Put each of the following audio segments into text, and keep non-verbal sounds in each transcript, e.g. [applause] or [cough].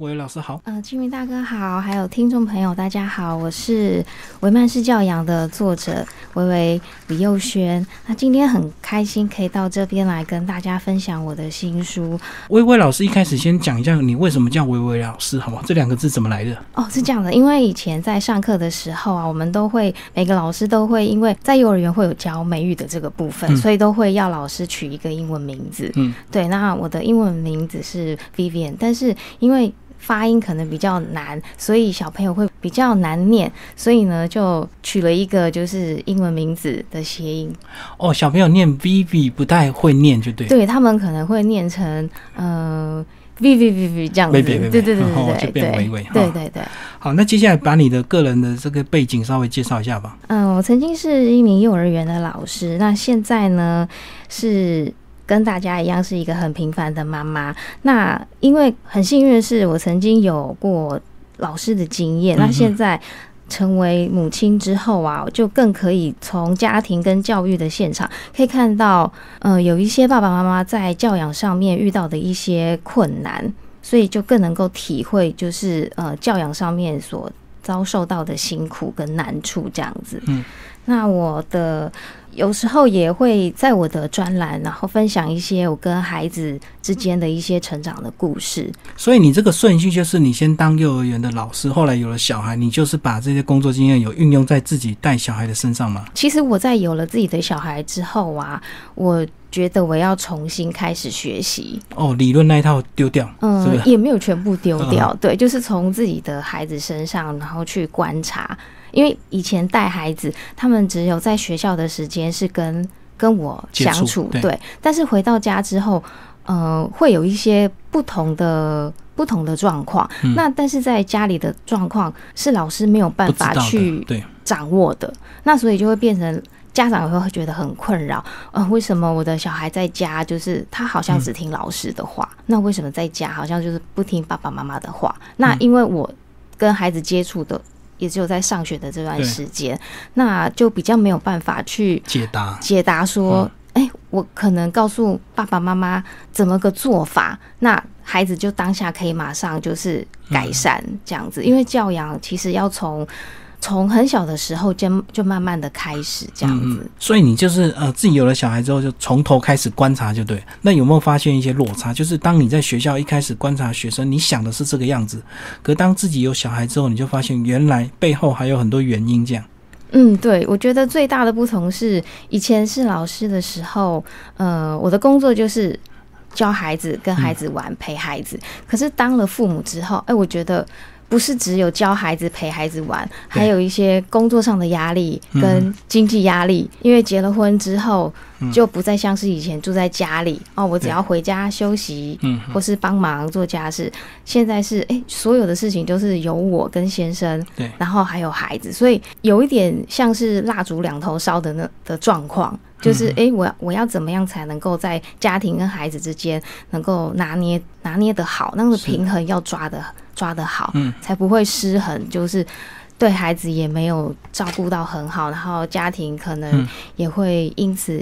伟伟老师好，呃，金明大哥好，还有听众朋友大家好，我是维曼式教养的作者维维李佑轩。那今天很开心可以到这边来跟大家分享我的新书。微微老师一开始先讲一下你为什么叫维维老师，好吗？这两个字怎么来的？哦，是这样的，因为以前在上课的时候啊，我们都会每个老师都会因为在幼儿园会有教美语的这个部分，嗯所以都会要老师取一个英文名字。嗯，对，那我的英文名字是 Vivian，但是因为发音可能比较难，所以小朋友会比较难念，所以呢就取了一个就是英文名字的谐音。哦，小朋友念 Vivi 不太会念，就对。对他们可能会念成呃 V V V V 这样子对对对哦对对就变对微微哈对对对。好，那接下来把你的个人的这个背景稍微介绍一下吧。嗯，我曾经是一名幼儿园的老师，那现在呢是跟大家一样是一个很平凡的妈妈。那因为很幸运的是，我曾经有过老师的经验，那现在。成为母亲之后啊，就更可以从家庭跟教育的现场可以看到，呃，有一些爸爸妈妈在教养上面遇到的一些困难，所以就更能够体会，就是呃教养上面所遭受到的辛苦跟难处这样子。嗯，那我的有时候也会在我的专栏，然后分享一些我跟孩子之间的一些成长的故事。所以你这个顺序就是你先当幼儿园的老师，后来有了小孩，你就是把这些工作经验有运用在自己带小孩的身上吗？其实我在有了自己的小孩之后啊，我觉得我要重新开始学习。哦，理论那一套丢掉，嗯，是？也没有全部丢掉，对，就是从自己的孩子身上，然后去观察。因为以前带孩子，他们只有在学校的时间是跟跟我相处，对对。但是回到家之后，呃，会有一些不同的不同的状况。嗯那但是在家里的状况是老师没有办法去掌握的，那所以就会变成家长也会觉得很困扰。呃，为什么我的小孩在家就是他好像只听老师的话，那为什么在家好像就是不听爸爸妈妈的话？那嗯因为我跟孩子接触的也只有在上学的这段时间，那就比较没有办法去解答。解答说，哎、我可能告诉爸爸妈妈怎么个做法，那孩子就当下可以马上就是改善这样子。因为教养其实要从从很小的时候就就慢慢的开始这样子。嗯，所以你就是呃自己有了小孩之后，就从头开始观察，就对。那有没有发现一些落差？就是当你在学校一开始观察学生，你想的是这个样子，可当自己有小孩之后，你就发现原来背后还有很多原因。这样，嗯，对，我觉得最大的不同是，以前是老师的时候，呃，我的工作就是教孩子、跟孩子玩、陪孩子。可是当了父母之后，哎，我觉得不是只有教孩子、陪孩子玩，还有一些工作上的压力跟经济压力。因为结了婚之后，就不再像是以前住在家里哦，我只要回家休息，嗯，或是帮忙做家事。现在是哎，所有的事情都是由我跟先生，对。然后还有孩子，所以有一点像是蜡烛两头烧的那的状况，就是哎，我要我要怎么样才能够在家庭跟孩子之间能够拿捏拿捏的好，那个平衡要抓的抓得好，嗯，才不会失衡，就是。对孩子也没有照顾到很好，然后家庭可能嗯。也会因此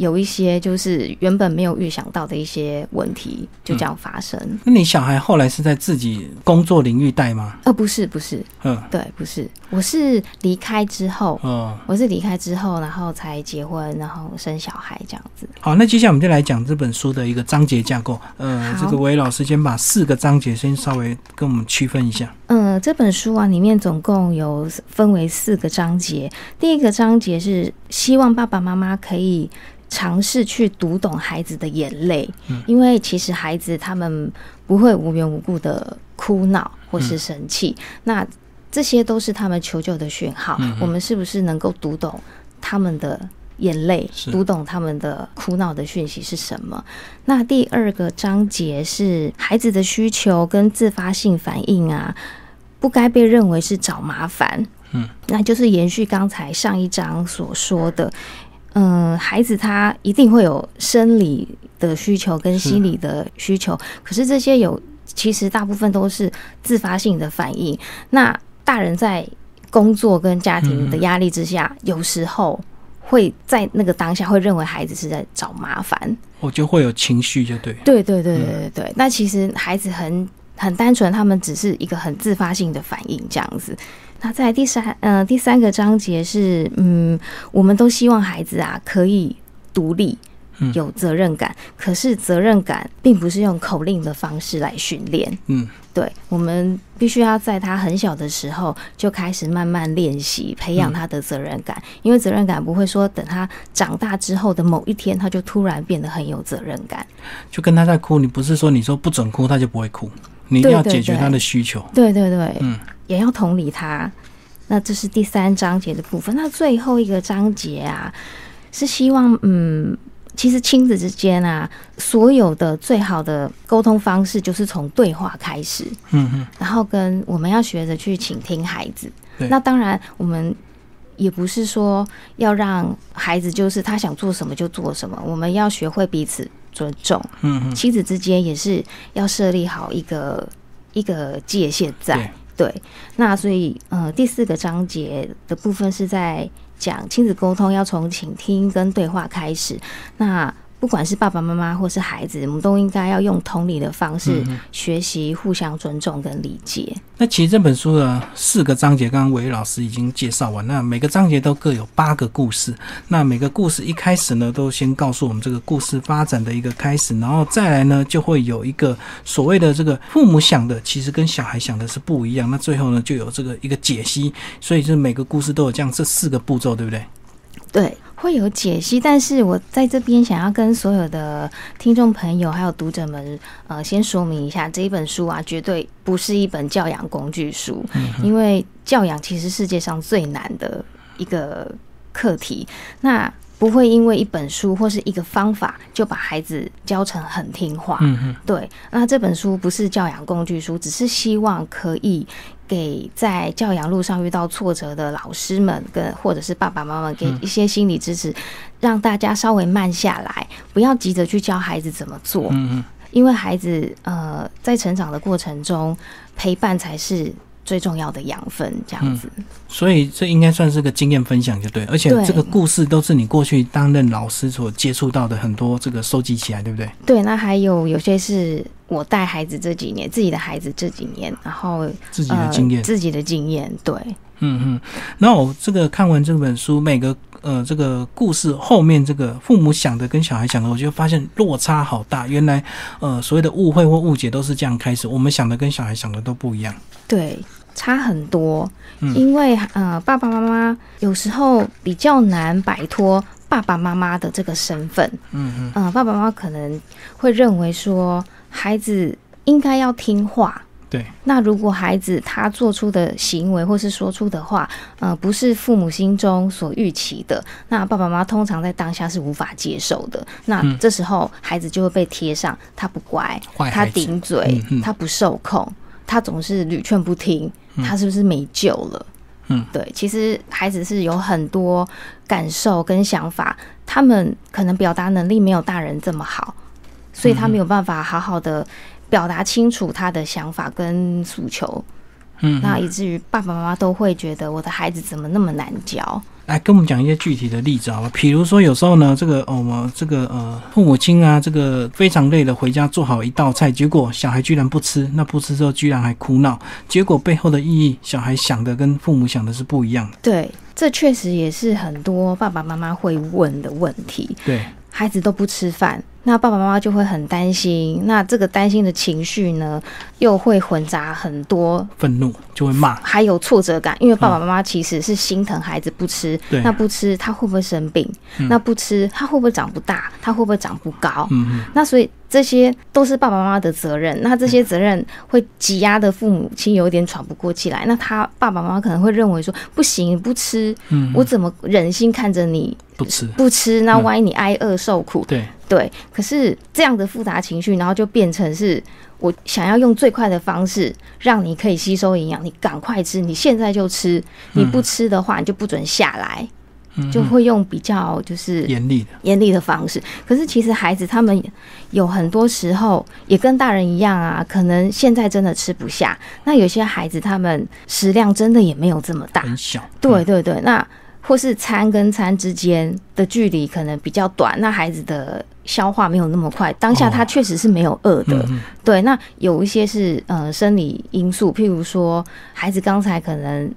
有一些就是原本没有预想到的一些问题就这样发生。那你小孩后来是在自己工作领域带吗？呃，不是，不是，嗯，对，不是，我是离开之后，嗯，我是离开之后，然后才结婚，然后生小孩这样子。好，那接下来我们就来讲这本书的一个章节架构。呃，这个韦老师先把四个章节先稍微跟我们区分一下。嗯，这本书啊，里面总共有分为四个章节。第一个章节是希望爸爸妈妈可以尝试去读懂孩子的眼泪，嗯因为其实孩子他们不会无缘无故的哭闹或是生气，那这些都是他们求救的讯号。我们是不是能够读懂他们的？眼泪读懂他们的哭闹的讯息是什么？那第二个章节是孩子的需求跟自发性反应啊，不该被认为是找麻烦。嗯，那就是延续刚才上一章所说的，嗯，孩子他一定会有生理的需求跟心理的需求，可是这些有其实大部分都是自发性的反应。那大人在工作跟家庭的压力之下，有时候会在那个当下会认为孩子是在找麻烦。我就会有情绪，就对。对对对对对对。那其实孩子很很单纯，他们只是一个很自发性的反应这样子。那在第三呃第三个章节是嗯，我们都希望孩子啊可以独立。有责任感，可是责任感并不是用口令的方式来训练。嗯，对，我们必须要在他很小的时候就开始慢慢练习，培养他的责任感。因为责任感不会说等他长大之后的某一天，他就突然变得很有责任感。就跟他在哭，你不是说你说不准哭，他就不会哭，你要解决他的需求。对对对，嗯，也要同理他。那这是第三章节的部分。那最后一个章节啊，是希望嗯。其实亲子之间啊，所有的最好的沟通方式就是从对话开始。嗯嗯。然后跟我们要学着去倾听孩子。对。那当然，我们也不是说要让孩子就是他想做什么就做什么。我们要学会彼此尊重。嗯嗯。亲子之间也是要设立好一个一个界限在。对。那所以，呃，第四个章节的部分是在。讲亲子沟通要从倾听跟对话开始，那。不管是爸爸妈妈或是孩子，我们都应该要用同理的方式学习，互相尊重跟理解。那其实这本书的四个章节，刚刚韦老师已经介绍完。那每个章节都各有八个故事。那每个故事一开始呢，都先告诉我们这个故事发展的一个开始，然后再来呢，就会有一个所谓的这个父母想的，其实跟小孩想的是不一样。那最后呢，就有这个一个解析。所以，就是每个故事都有这样这四个步骤，对不对？对。会有解析，但是我在这边想要跟所有的听众朋友还有读者们，呃，先说明一下，这一本书啊，绝对不是一本教养工具书，因为教养其实世界上最难的一个课题。那不会因为一本书或是一个方法就把孩子教成很听话。嗯嗯，对。那这本书不是教养工具书，只是希望可以给在教养路上遇到挫折的老师们跟或者是爸爸妈妈给一些心理支持，让大家稍微慢下来，不要急着去教孩子怎么做。因为孩子呃在成长的过程中，陪伴才是。最重要的养分，这样子，所以这应该算是个经验分享，就对。而且这个故事都是你过去担任老师所接触到的很多这个收集起来，对不对？对，那还有有些是我带孩子这几年，自己的孩子这几年，然后自己的经验，自己的经验，对，嗯嗯。那我这个看完这本书，每个呃这个故事后面这个父母想的跟小孩想的，我就发现落差好大。原来呃所谓的误会或误解都是这样开始，我们想的跟小孩想的都不一样。对。差很多，因为呃，爸爸妈妈有时候比较难摆脱爸爸妈妈的这个身份。嗯嗯，呃，爸爸妈妈可能会认为说，孩子应该要听话。对。那如果孩子他做出的行为或是说出的话，呃，不是父母心中所预期的，那爸爸妈妈通常在当下是无法接受的。那这时候孩子就会被贴上他不乖，他顶嘴，他不受控。他总是屡劝不听，他是不是没救了？嗯，对，其实孩子是有很多感受跟想法，他们可能表达能力没有大人这么好，所以他没有办法好好的表达清楚他的想法跟诉求。嗯，那以至于爸爸妈妈都会觉得我的孩子怎么那么难教？来跟我们讲一些具体的例子好吧？比如说有时候呢，这个我们这个呃父母亲啊，这个非常累的回家做好一道菜，结果小孩居然不吃，那不吃之后居然还哭闹，结果背后的意义，小孩想的跟父母想的是不一样的。对，这确实也是很多爸爸妈妈会问的问题。对，孩子都不吃饭。那爸爸妈妈就会很担心，那这个担心的情绪呢，又会混杂很多愤怒，就会骂，还有挫折感，因为爸爸妈妈其实是心疼孩子不吃，那不吃他会不会生病？那不吃他会不会长不大？他会不会长不高？嗯那所以这些都是爸爸妈妈的责任，那这些责任会挤压的父母亲有点喘不过气来，那他爸爸妈妈可能会认为说，不行，不吃，嗯，我怎么忍心看着你不吃不吃？那万一你挨饿受苦，对。对，可是这样的复杂情绪，然后就变成是我想要用最快的方式让你可以吸收营养，你赶快吃，你现在就吃，你不吃的话，你就不准下来，就会用比较就是严厉的严厉的方式。可是其实孩子他们有很多时候也跟大人一样啊，可能现在真的吃不下，那有些孩子他们食量真的也没有这么大，很小，对对对，那。或是餐跟餐之间的距离可能比较短，那孩子的消化没有那么快，当下他确实是没有饿的。对，那有一些是呃生理因素，譬如说孩子刚才可能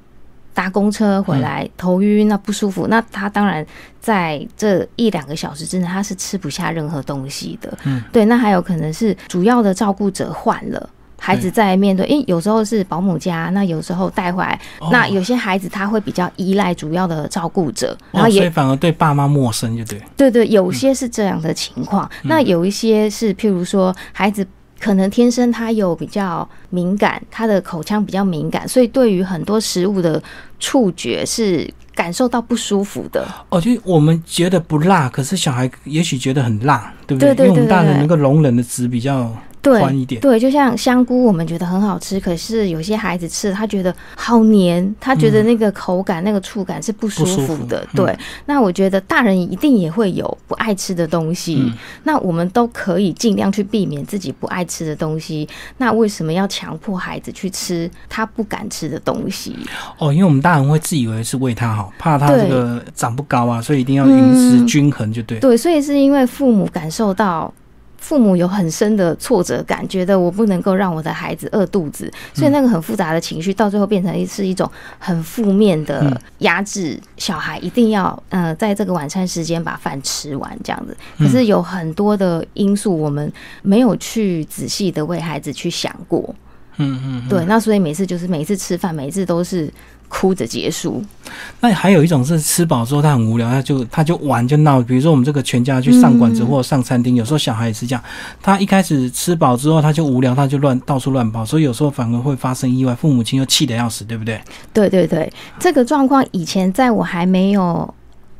搭公车回来头晕，那不舒服，那他当然在这一两个小时之内他是吃不下任何东西的。嗯，对，那还有可能是主要的照顾者换了。孩子在面对，因为有时候是保姆家，那有时候带回来，那有些孩子他会比较依赖主要的照顾者，然后也反而对爸妈陌生，就对。对对，有些是这样的情况。那有一些是，譬如说，孩子可能天生他有比较敏感，他的口腔比较敏感，所以对于很多食物的触觉是感受到不舒服的。哦，就我们觉得不辣，可是小孩也许觉得很辣，对不对？对因为我们大人能够容忍的值比较。对对，就像香菇，我们觉得很好吃，可是有些孩子吃，他觉得好黏，他觉得那个口感、那个触感是不舒服的。对，那我觉得大人一定也会有不爱吃的东西，那我们都可以尽量去避免自己不爱吃的东西。那为什么要强迫孩子去吃他不敢吃的东西？哦，因为我们大人会自以为是为他好，怕他这个长不高啊，所以一定要饮食均衡，就对。对，所以是因为父母感受到。父母有很深的挫折感，觉得我不能够让我的孩子饿肚子，所以那个很复杂的情绪，到最后变成是一种很负面的压制。小孩一定要呃，在这个晚餐时间把饭吃完，这样子。可是有很多的因素，我们没有去仔细的为孩子去想过。嗯嗯，对。那所以每次就是每次吃饭，每次都是。哭着结束。那还有一种是吃饱之后他很无聊，他就他就玩就闹。比如说我们这个全家去上馆子或者上餐厅，有时候小孩也是这样。他一开始吃饱之后他就无聊，他就乱到处乱跑，所以有时候反而会发生意外，父母亲又气得要死，对不对？对对对，这个状况以前在我还没有。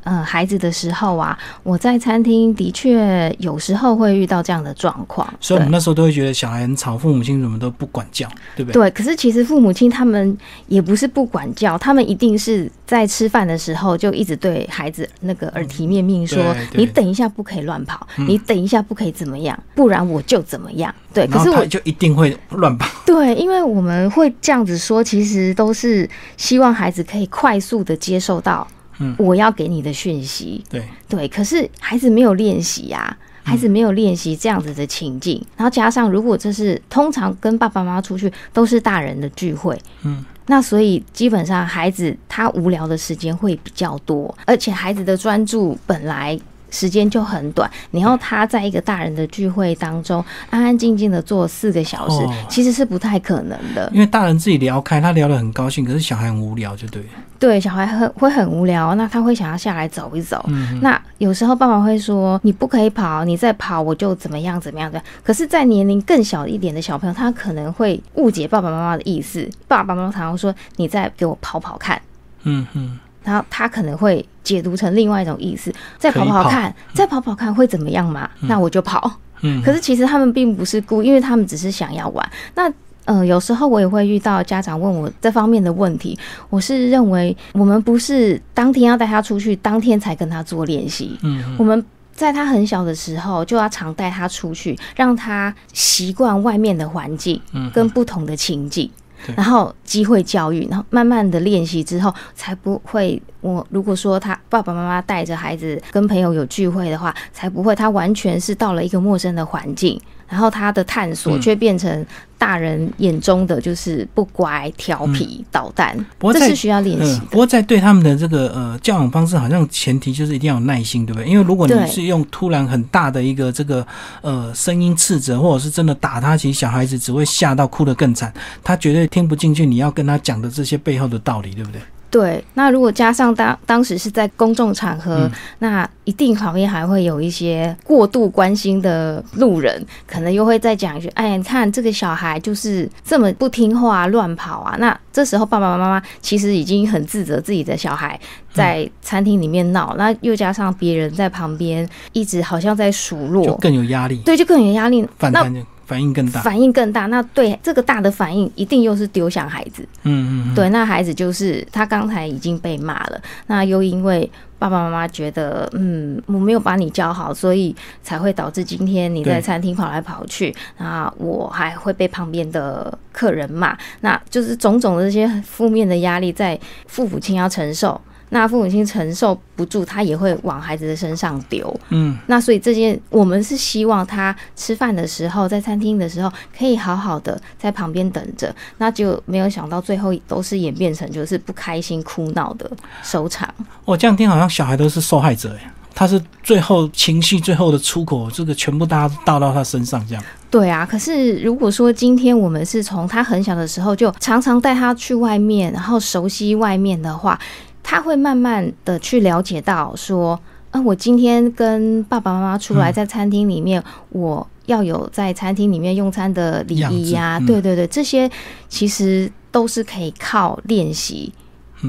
嗯，孩子的时候啊，我在餐厅的确有时候会遇到这样的状况，所以我们那时候都会觉得小孩很吵，父母亲怎么都不管教，对不对？对，可是其实父母亲他们也不是不管教，他们一定是在吃饭的时候就一直对孩子那个耳提面命说：“你等一下不可以乱跑，你等一下不可以怎么样，不然我就怎么样。”对，可是我就一定会乱跑。[laughs] 对，因为我们会这样子说，其实都是希望孩子可以快速的接受到。嗯，我要给你的讯息，对。对，可是孩子没有练习呀，孩子没有练习这样子的情境，然后加上如果这是通常跟爸爸妈妈出去都是大人的聚会，嗯，那所以基本上孩子他无聊的时间会比较多，而且孩子的专注本来。时间就很短，然后他在一个大人的聚会当中安安静静的坐四个小时，其实是不太可能的。因为大人自己聊开，他聊得很高兴，可是小孩很无聊，就对。对，小孩很会很无聊，那他会想要下来走一走。那有时候爸爸会说：“你不可以跑，你再跑我就怎么样怎么样的。”可是，在年龄更小一点的小朋友，他可能会误解爸爸妈妈的意思。爸爸妈妈常常说：“你再给我跑跑看。”嗯哼。然后他可能会解读成另外一种意思，再跑跑看，再跑跑看会怎么样嘛？那我就跑。嗯，可是其实他们并不是故意，因为他们只是想要玩。那呃，有时候我也会遇到家长问我这方面的问题，我是认为我们不是当天要带他出去，当天才跟他做练习。嗯，我们在他很小的时候就要常带他出去，让他习惯外面的环境，跟不同的情境。然后机会教育，然后慢慢的练习之后，才不会。我如果说他爸爸妈妈带着孩子跟朋友有聚会的话，才不会他完全是到了一个陌生的环境，然后他的探索却变成大人眼中的就是不乖、调皮、捣蛋。不过这是需要练习。不过在对他们的这个呃教养方式，好像前提就是一定要有耐心，对不对？因为如果你是用突然很大的一个这个呃声音斥责，或者是真的打他，其实小孩子只会吓到哭得更惨，他绝对听不进去你要跟他讲的这些背后的道理，对不对？对，那如果加上当当时是在公众场合，那一定旁边还会有一些过度关心的路人，可能又会再讲一句：“哎，你看这个小孩就是这么不听话、乱跑啊！”那这时候爸爸妈妈其实已经很自责自己的小孩在餐厅里面闹，那又加上别人在旁边一直好像在数落，就更有压力。对，就更有压力。那反应更大，反应更大。那对这个大的反应，一定又是丢向孩子。嗯嗯，对，那孩子就是他刚才已经被骂了，那又因为爸爸妈妈觉得，嗯，我没有把你教好，所以才会导致今天你在餐厅跑来跑去，那我还会被旁边的客人骂，那就是种种的这些负面的压力，在父母亲要承受。那父母亲承受不住，他也会往孩子的身上丢。嗯，那所以这件，我们是希望他吃饭的时候，在餐厅的时候，可以好好的在旁边等着。那就没有想到最后都是演变成就是不开心、哭闹的收场。我这样听好像小孩都是受害者哎，他是最后情绪最后的出口，这个全部大家倒到他身上这样。对啊，可是如果说今天我们是从他很小的时候就常常带他去外面，然后熟悉外面的话，他会慢慢的去了解到说，啊，我今天跟爸爸妈妈出来在餐厅里面，我要有在餐厅里面用餐的礼仪呀，对对对，这些其实都是可以靠练习。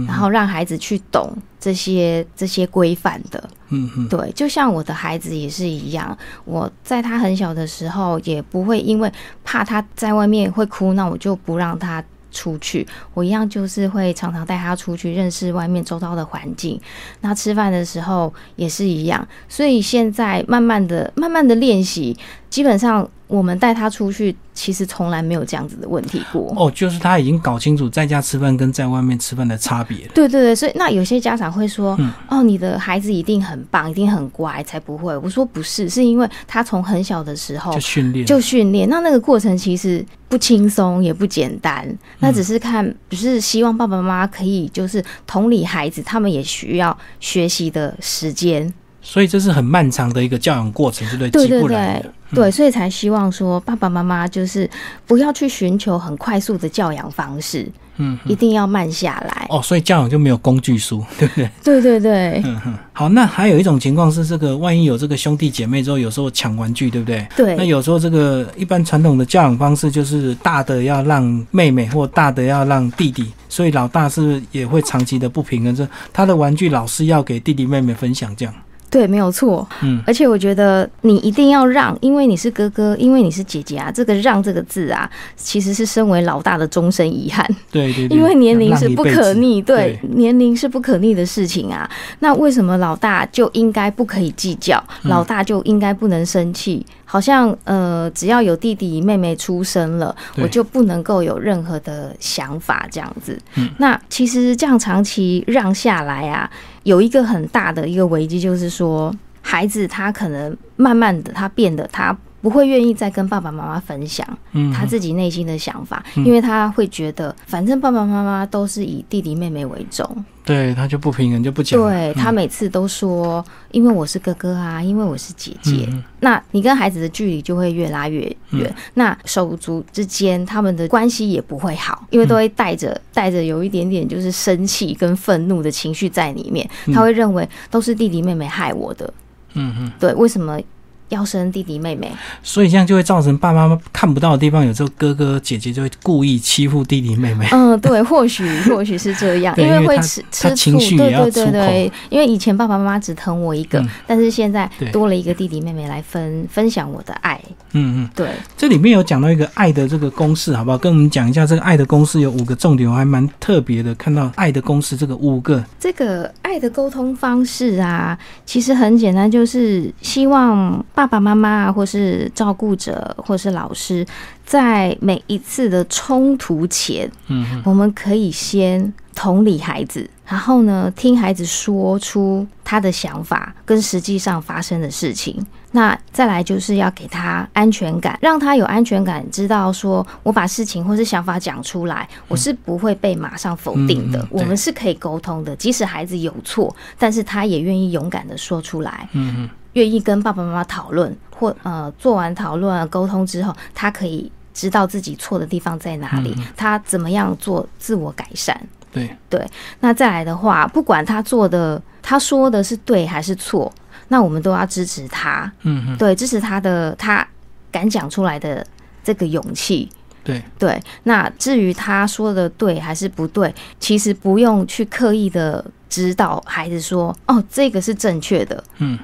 然后让孩子去懂这些这些规范的，嗯嗯，对，就像我的孩子也是一样，我在他很小的时候，也不会因为怕他在外面会哭，那我就不让他出去，我一样就是会常常带他出去认识外面周遭的环境。那吃饭的时候也是一样，所以现在慢慢的、慢慢的练习，基本上。我们带他出去，其实从来没有这样子的问题过。哦，就是他已经搞清楚在家吃饭跟在外面吃饭的差别了。对对对，所以那有些家长会说：“哦，你的孩子一定很棒，一定很乖，才不会。”我说：“不是，是因为他从很小的时候就训练，就训练。那那个过程其实不轻松，也不简单。那只是看，只是希望爸爸妈妈可以就是同理孩子，他们也需要学习的时间。所以这是很漫长的一个教养过程，对不对？对对对。对，所以才希望说爸爸妈妈就是不要去寻求很快速的教养方式，嗯，一定要慢下来。哦，所以教养就没有工具书，[laughs] 对不对？对对对。嗯哼。好，那还有一种情况是，这个万一有这个兄弟姐妹之后，有时候抢玩具，对不对？对。那有时候这个一般传统的教养方式就是大的要让妹妹，或大的要让弟弟，所以老大是也会长期的不平衡，这他的玩具老是要给弟弟妹妹分享，这样。对，没有错。嗯，而且我觉得你一定要让，因为你是哥哥，因为你是姐姐啊。这个“让”这个字啊，其实是身为老大的终身遗憾。对对。因为年龄是不可逆，对，年龄是不可逆的事情啊。那为什么老大就应该不可以计较？老大就应该不能生气？好像呃，只要有弟弟妹妹出生了，我就不能够有任何的想法这样子。嗯。那其实这样长期让下来啊。有一个很大的一个危机，就是说，孩子他可能慢慢的，他变得他不会愿意再跟爸爸妈妈分享他自己内心的想法，因为他会觉得，反正爸爸妈妈都是以弟弟妹妹为重。对他就不平衡，就不讲。对他每次都说，因为我是哥哥啊，因为我是姐姐。那你跟孩子的距离就会越拉越远，那手足之间他们的关系也不会好，因为都会带着带着有一点点就是生气跟愤怒的情绪在里面。他会认为都是弟弟妹妹害我的。嗯嗯，对，为什么？要生弟弟妹妹，所以这样就会造成爸爸妈妈看不到的地方，有时候哥哥姐姐就会故意欺负弟弟妹妹。嗯，对，或许 [laughs] 或许是这样，因为会吃吃醋，对对对对。因为以前爸爸妈妈只疼我一个，但是现在多了一个弟弟妹妹来分分享我的爱。嗯嗯，对。这里面有讲到一个爱的这个公式，好不好？跟我们讲一下这个爱的公式有五个重点，我还蛮特别的，看到爱的公式这个五个。这个爱的沟通方式啊，其实很简单，就是希望。爸爸妈妈啊，或是照顾者，或是老师，在每一次的冲突前，嗯，我们可以先同理孩子，然后呢，听孩子说出他的想法跟实际上发生的事情。那再来就是要给他安全感，让他有安全感，知道说我把事情或是想法讲出来，我是不会被马上否定的。我们是可以沟通的，即使孩子有错，但是他也愿意勇敢的说出来。嗯嗯。愿意跟爸爸妈妈讨论，或呃做完讨论沟通之后，他可以知道自己错的地方在哪里，他怎么样做自我改善。对对，那再来的话，不管他做的、他说的是对还是错，那我们都要支持他。嗯嗯，对，支持他的他敢讲出来的这个勇气。对对，那至于他说的对还是不对，其实不用去刻意的指导孩子说，哦，这个是正确的。嗯。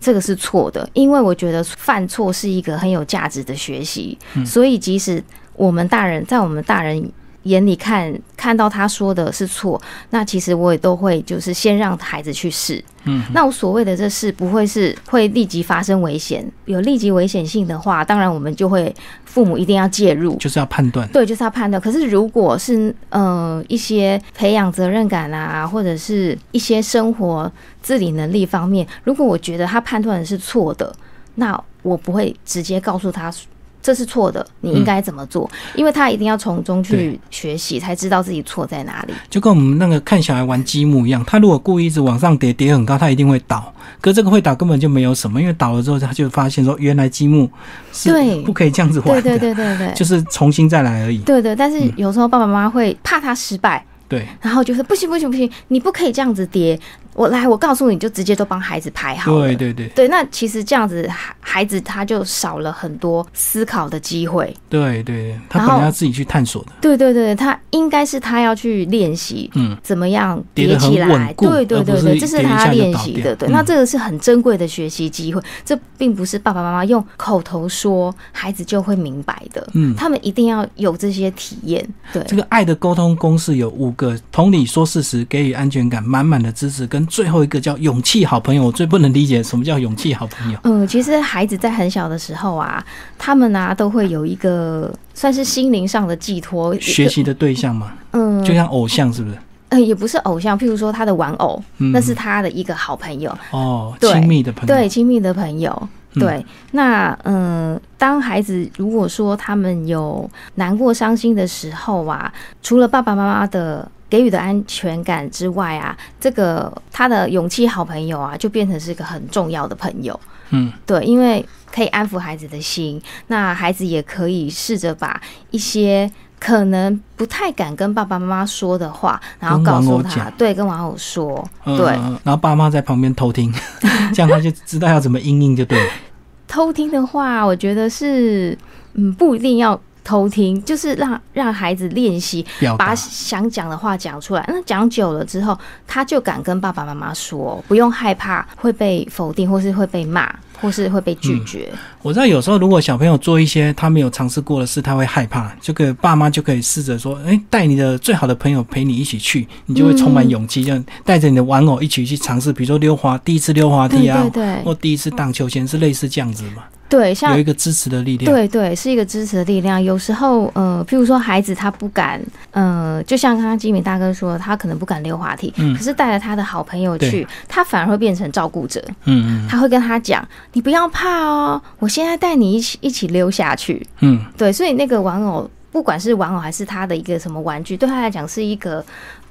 这个是错的，因为我觉得犯错是一个很有价值的学习，所以即使我们大人在我们大人眼里看看到他说的是错，那其实我也都会就是先让孩子去试。嗯，那我所谓的这事不会是会立即发生危险，有立即危险性的话，当然我们就会父母一定要介入。就是要判断。对，就是要判断。可是如果是呃一些培养责任感啊，或者是一些生活自理能力方面，如果我觉得他判断的是错的，那我不会直接告诉他这是错的，你应该怎么做，因为他一定要从中去对学习，才知道自己错在哪里。就跟我们那个看小孩玩积木一样，他如果故意一直往上叠，叠很高，他一定会倒。可这个会倒根本就没有什么，因为倒了之后，他就发现说，原来积木是不可以这样子玩的，对对对对，就是重新再来而已。对对。但是嗯有时候爸爸妈妈会怕他失败，对，然后就是不行不行不行，你不可以这样子叠。我来，我告诉你就直接都帮孩子排好了。对对对对，那其实这样子，孩孩子他就少了很多思考的机会。对对，他然后本来要自己去探索的。对对对，他应该是他要去练习嗯，怎么样叠起来对对对对，这是他练习的。对，嗯那这个是很珍贵的学习机会。这并不是爸爸妈妈用口头说，孩子就会明白的。嗯他们一定要有这些体验。对，这个爱的沟通公式有五个：同理、说事实、给予安全感、满满的支持，跟最后一个叫勇气好朋友。我最不能理解什么叫勇气好朋友。嗯，其实孩子在很小的时候啊，他们啊都会有一个算是心灵上的寄托，学习的对象嘛，嗯，就像偶像，是不是？呃，也不是偶像，譬如说他的玩偶，嗯那是他的一个好朋友，哦，对亲密的朋友。对，亲密的朋友。嗯对，那嗯、呃当孩子如果说他们有难过、伤心的时候啊，除了爸爸妈妈的给予的安全感之外啊，这个他的勇气好朋友啊，就变成是一个很重要的朋友。嗯，对，因为可以安抚孩子的心，那孩子也可以试着把一些可能不太敢跟爸爸妈妈说的话，然后告诉他对，跟玩偶说，嗯对，然后爸妈在旁边偷听，[laughs] 这样他就知道要怎么应应就对了。[laughs] 偷听的话，我觉得是，嗯，不一定要偷听，就是让让孩子练习表把想讲的话讲出来。那讲久了之后，他就敢跟爸爸妈妈说，不用害怕会被否定，或是会被骂，或是会被拒绝。我知道有时候如果小朋友做一些他没有尝试过的事，他会害怕，这个爸妈就可以试着说，哎，带你的最好的朋友陪你一起去，你就会充满勇气，这样带着你的玩偶一起去尝试，比如说溜滑，第一次溜滑梯啊，对对或第一次荡秋千，是类似这样子嘛，对，像有一个支持的力量。对对，是一个支持的力量。有时候，呃，譬如说孩子他不敢，呃，就像刚刚吉米大哥说，他可能不敢溜滑梯，嗯可是带着他的好朋友去，他反而会变成照顾者。嗯嗯他会跟他讲：“你不要怕哦，我现在带你一起一起溜下去。嗯，”对，所以那个玩偶，不管是玩偶还是他的一个什么玩具，对他来讲是一个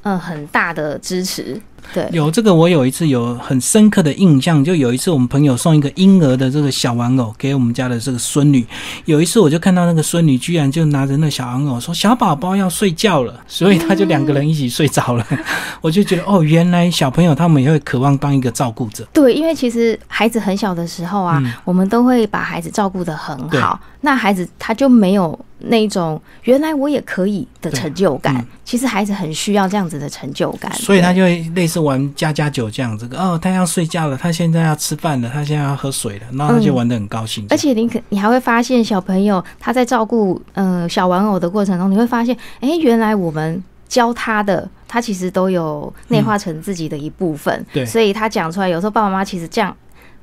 呃很大的支持。对，有这个，我有一次有很深刻的印象，就有一次我们朋友送一个婴儿的这个小玩偶给我们家的这个孙女，有一次我就看到那个孙女居然就拿着那小玩偶说小宝宝要睡觉了，所以他就两个人一起睡着了，[laughs] 我就觉得哦，原来小朋友他们也会渴望当一个照顾者，对，因为其实孩子很小的时候啊，嗯。我们都会把孩子照顾得很好，那孩子他就没有那种原来我也可以的成就感。嗯。其实孩子很需要这样子的成就感，所以他就会类是玩家家酒这样子，哦，他要睡觉了，他现在要吃饭了，他现在要喝水了，然后他就玩的很高兴，而且你可你还会发现小朋友他在照顾呃小玩偶的过程中，你会发现，哎，原来我们教他的，他其实都有内化成自己的一部分。对所以他讲出来，有时候爸爸妈妈其实这样。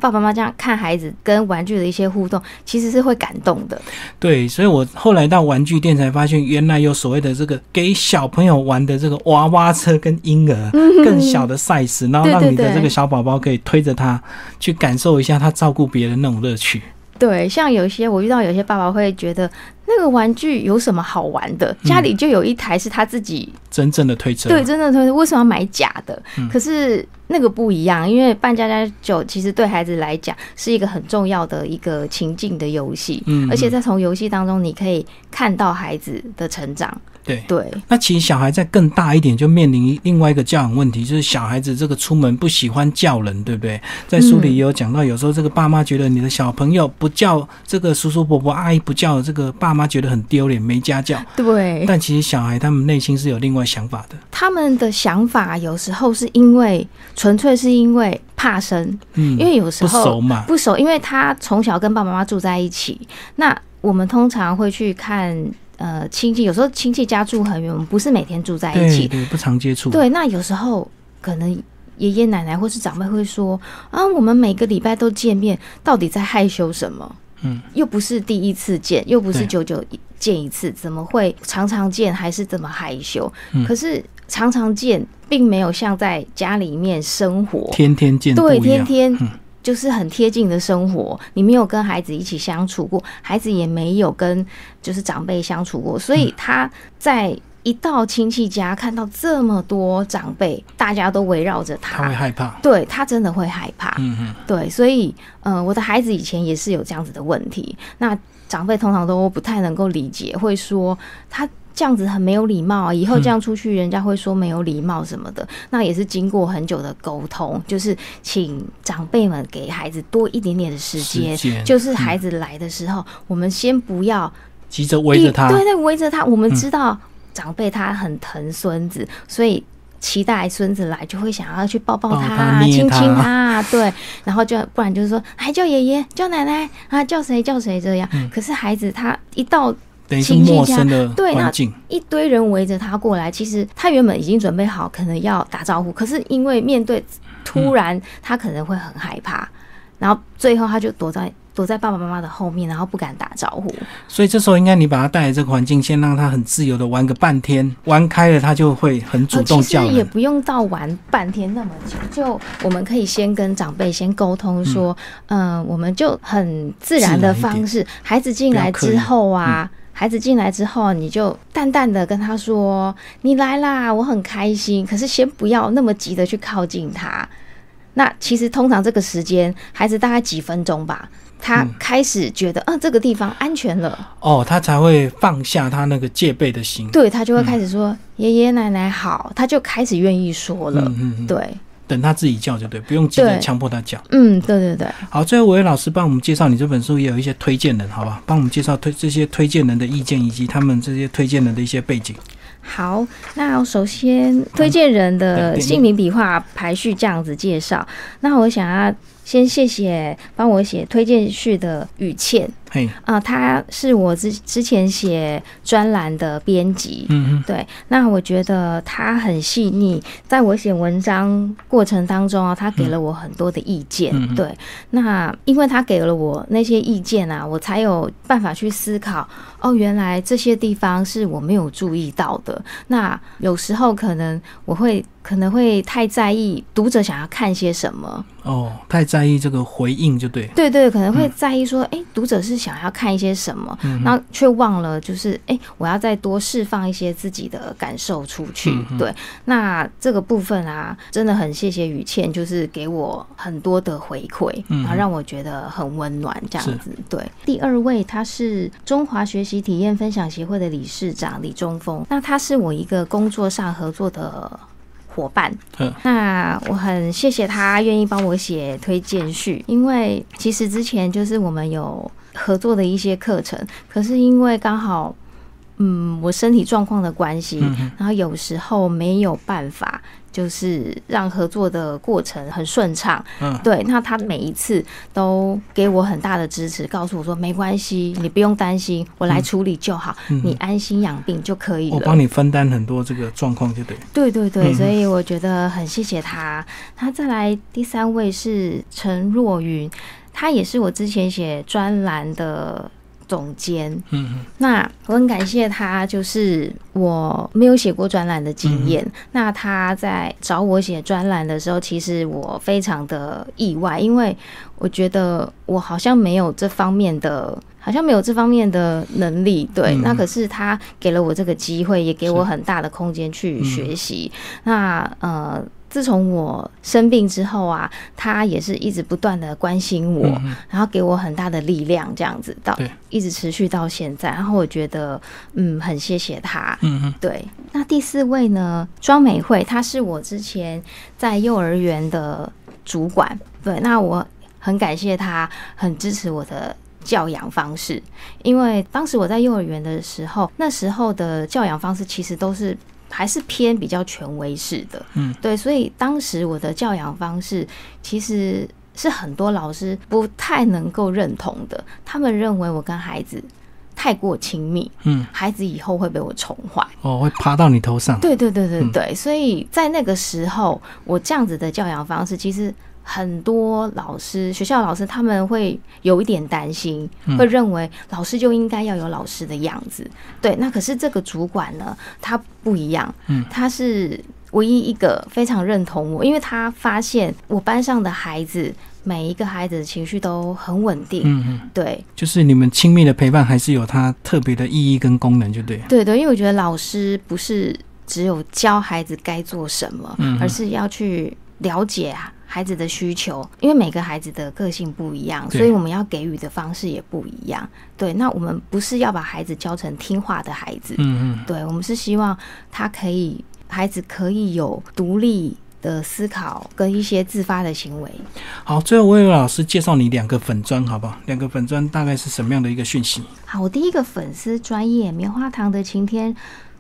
爸爸妈妈这样看孩子跟玩具的一些互动，其实是会感动的。对，所以我后来到玩具店才发现，原来有所谓的这个给小朋友玩的这个娃娃车跟婴儿更小的 size，然后让你的这个小宝宝可以推着他去感受一下他照顾别人那种乐趣。对，像有些我遇到有些爸爸会觉得那个玩具有什么好玩的，嗯家里就有一台是他自己真正的推车，对，真的推车，为什么要买假的？嗯可是那个不一样，因为扮家家酒其实对孩子来讲是一个很重要的一个情境的游戏，嗯，而且嗯在从游戏当中你可以看到孩子的成长。对。对，那其实小孩在更大一点，就面临另外一个教养问题，就是小孩子这个出门不喜欢叫人，对不对？在书里也有讲到，有时候这个爸妈觉得你的小朋友不叫这个叔叔伯伯阿姨不叫，这个爸妈觉得很丢脸，没家教。对，但其实小孩他们内心是有另外想法的，他们的想法有时候是因为纯粹是因为怕生，嗯，因为有时候不候熟嘛，不熟，因为他从小跟爸爸妈妈住在一起。那我们通常会去看呃亲戚，有时候亲戚家住很远，我们不是每天住在一起，对，不常接触。对，那有时候可能爷爷奶奶或是长辈会说啊，我们每个礼拜都见面，到底在害羞什么？嗯，又不是第一次见，又不是对久久见一次，怎么会常常见还是这么害羞？嗯可是常常见，并没有像在家里面生活，天天见对，天天嗯就是很贴近的生活，你没有跟孩子一起相处过，孩子也没有跟就是长辈相处过，所以嗯他在一到亲戚家看到这么多长辈，大家都围绕着他他会，害怕。对他真的会害怕。嗯嗯，对，所以呃，我的孩子以前也是有这样子的问题，那长辈通常都不太能够理解，会说他。这样子很没有礼貌啊！以后这样出去，人家会说没有礼貌什么的。那也是经过很久的沟通，就是请长辈们给孩子多一点点的时间，就是孩子来的时候，我们先不要急着围着他。对对，围着他。我们嗯知道长辈他很疼孙子，所以期待孙子来就会想要去抱抱抱他、他捏亲亲他他，对。然后就不然就是说，还叫爷爷、叫奶奶啊，叫谁叫谁这样。嗯可是孩子他一到等于是亲戚家陌生的环境。一堆人围着他过来，其实他原本已经准备好，可能要打招呼，可是因为面对突然，他可能会很害怕，然后最后他就躲在躲在爸爸妈妈的后面，然后不敢打招呼。所以这时候应该你把他带来这个环境，先让他很自由的玩个半天，玩开了他就会很主动呃、其叫人。实也不用到玩半天那么久，就我们可以先跟长辈先沟通说，嗯、我们就很自然的方式，孩子进来之后啊。孩子进来之后，你就淡淡的跟他说：“你来啦，我很开心。”可是先不要那么急的去靠近他。那其实通常这个时间，孩子大概几分钟吧，他嗯开始觉得，嗯、这个地方安全了，哦，他才会放下他那个戒备的心。对他就会开始说：“爷爷奶奶好。”他就开始愿意说了。嗯，对，等他自己叫就对，不用急着强迫他叫。嗯，对对对，好，最后伟伟老师帮我们介绍你这本书，也有一些推荐人，好吧？帮我们介绍推这些推荐人的意见，以及他们这些推荐人的一些背景。好，那首先推荐人的姓名笔画排序这样子介绍。那我想要先谢谢帮我写推荐序的雨倩嘿，啊、她是我之之前写专栏的编辑。嗯嗯，对，那我觉得她很细腻，在我写文章过程当中啊，她给了我很多的意见。对，那因为她给了我那些意见啊，我才有办法去思考。哦，原来这些地方是我没有注意到的。那有时候可能我会可能会太在意读者想要看些什么，哦，太在意这个回应就对。对对，可能会在意说，哎、读者是想要看一些什么，嗯那却忘了就是，哎、我要再多释放一些自己的感受出去。对，那这个部分啊，真的很谢谢雨倩，就是给我很多的回馈，嗯然后让我觉得很温暖，这样子。对，第二位他是中华学习体验分享协会的理事长李中峰，那他是我一个工作上合作的伙伴。嗯那我很谢谢他愿意帮我写推荐序，因为其实之前就是我们有合作的一些课程，可是因为刚好，嗯，我身体状况的关系，然后有时候没有办法。就是让合作的过程很顺畅，嗯，对。那他每一次都给我很大的支持，告诉我说没关系，你不用担心，我来处理就好，嗯你安心养病就可以了。我帮你分担很多这个状况就对。对对对，嗯所以我觉得很谢谢他。他再来第三位是陈若云，他也是我之前写专栏的总监。嗯嗯那我很感谢他，就是我没有写过专栏的经验。那他在找我写专栏的时候，其实我非常的意外，因为我觉得我好像没有这方面的。好像没有这方面的能力，对。嗯那可是他给了我这个机会，也给我很大的空间去嗯学习。那呃，自从我生病之后啊，他也是一直不断的关心我，然后给我很大的力量，这样子到一直持续到现在。然后我觉得，嗯，很谢谢他。嗯嗯对，那第四位呢，庄美惠，她是我之前在幼儿园的主管。对，那我很感谢她，很支持我的。教养方式，因为当时我在幼儿园的时候，那时候的教养方式其实都是还是偏比较权威式的，嗯，对，所以当时我的教养方式其实是很多老师不太能够认同的，他们认为我跟孩子太过亲密，嗯，孩子以后会被我宠坏。哦，会爬到你头上。对对对对对，所以在那个时候，我这样子的教养方式，其实很多老师、学校老师他们会有一点担心，会认为老师就应该要有老师的样子。对，那可是这个主管呢，他不一样，嗯，他是唯一一个非常认同我，因为他发现我班上的孩子。每一个孩子的情绪都很稳定，嗯嗯，对，就是你们亲密的陪伴还是有它特别的意义跟功能，就对。对对，因为我觉得老师不是只有教孩子该做什么，嗯而是要去了解孩子的需求，因为每个孩子的个性不一样，所以我们要给予的方式也不一样。对，那我们不是要把孩子教成听话的孩子，嗯嗯，对我们是希望他可以，孩子可以有独立。的思考跟一些自发的行为。好，最后我有老师介绍你两个粉砖，好不好？两个粉砖大概是什么样的一个讯息？好，我第一个粉丝专业棉花糖的晴天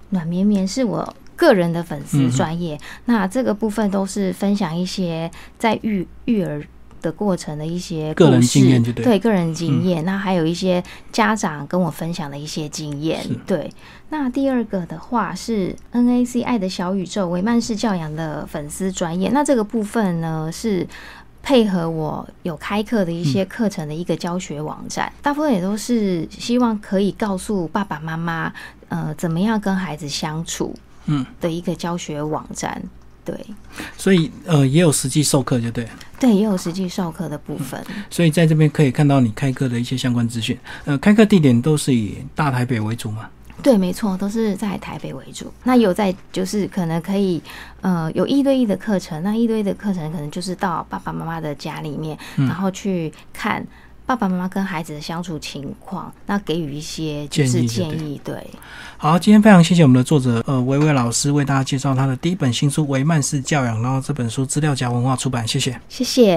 暖绵绵是我个人的粉丝专业，那这个部分都是分享一些在育育儿。的过程的一些个人经验，对对个人经验。那还有一些家长跟我分享的一些经验。对，那第二个的话是 NAC 爱的小宇宙维曼式教养的粉丝专业。那这个部分呢是配合我有开课的一些课程的一个教学网站，大部分也都是希望可以告诉爸爸妈妈，呃，怎么样跟孩子相处，嗯，的一个教学网站。对，所以呃也有实际授课，就对。对，也有实际授课的部分。所以在这边可以看到你开课的一些相关资讯。呃，开课地点都是以大台北为主嘛？对，没错，都是在台北为主。那有在就是可能可以呃有一对一的课程，那一对一的课程可能就是到爸爸妈妈的家里面，然后去看。爸爸妈妈跟孩子的相处情况，那给予一些就是建议。对，好，今天非常谢谢我们的作者呃维维老师为大家介绍他的第一本新书《维曼式教养》，然后这本书资料夹文化出版，谢谢，谢谢。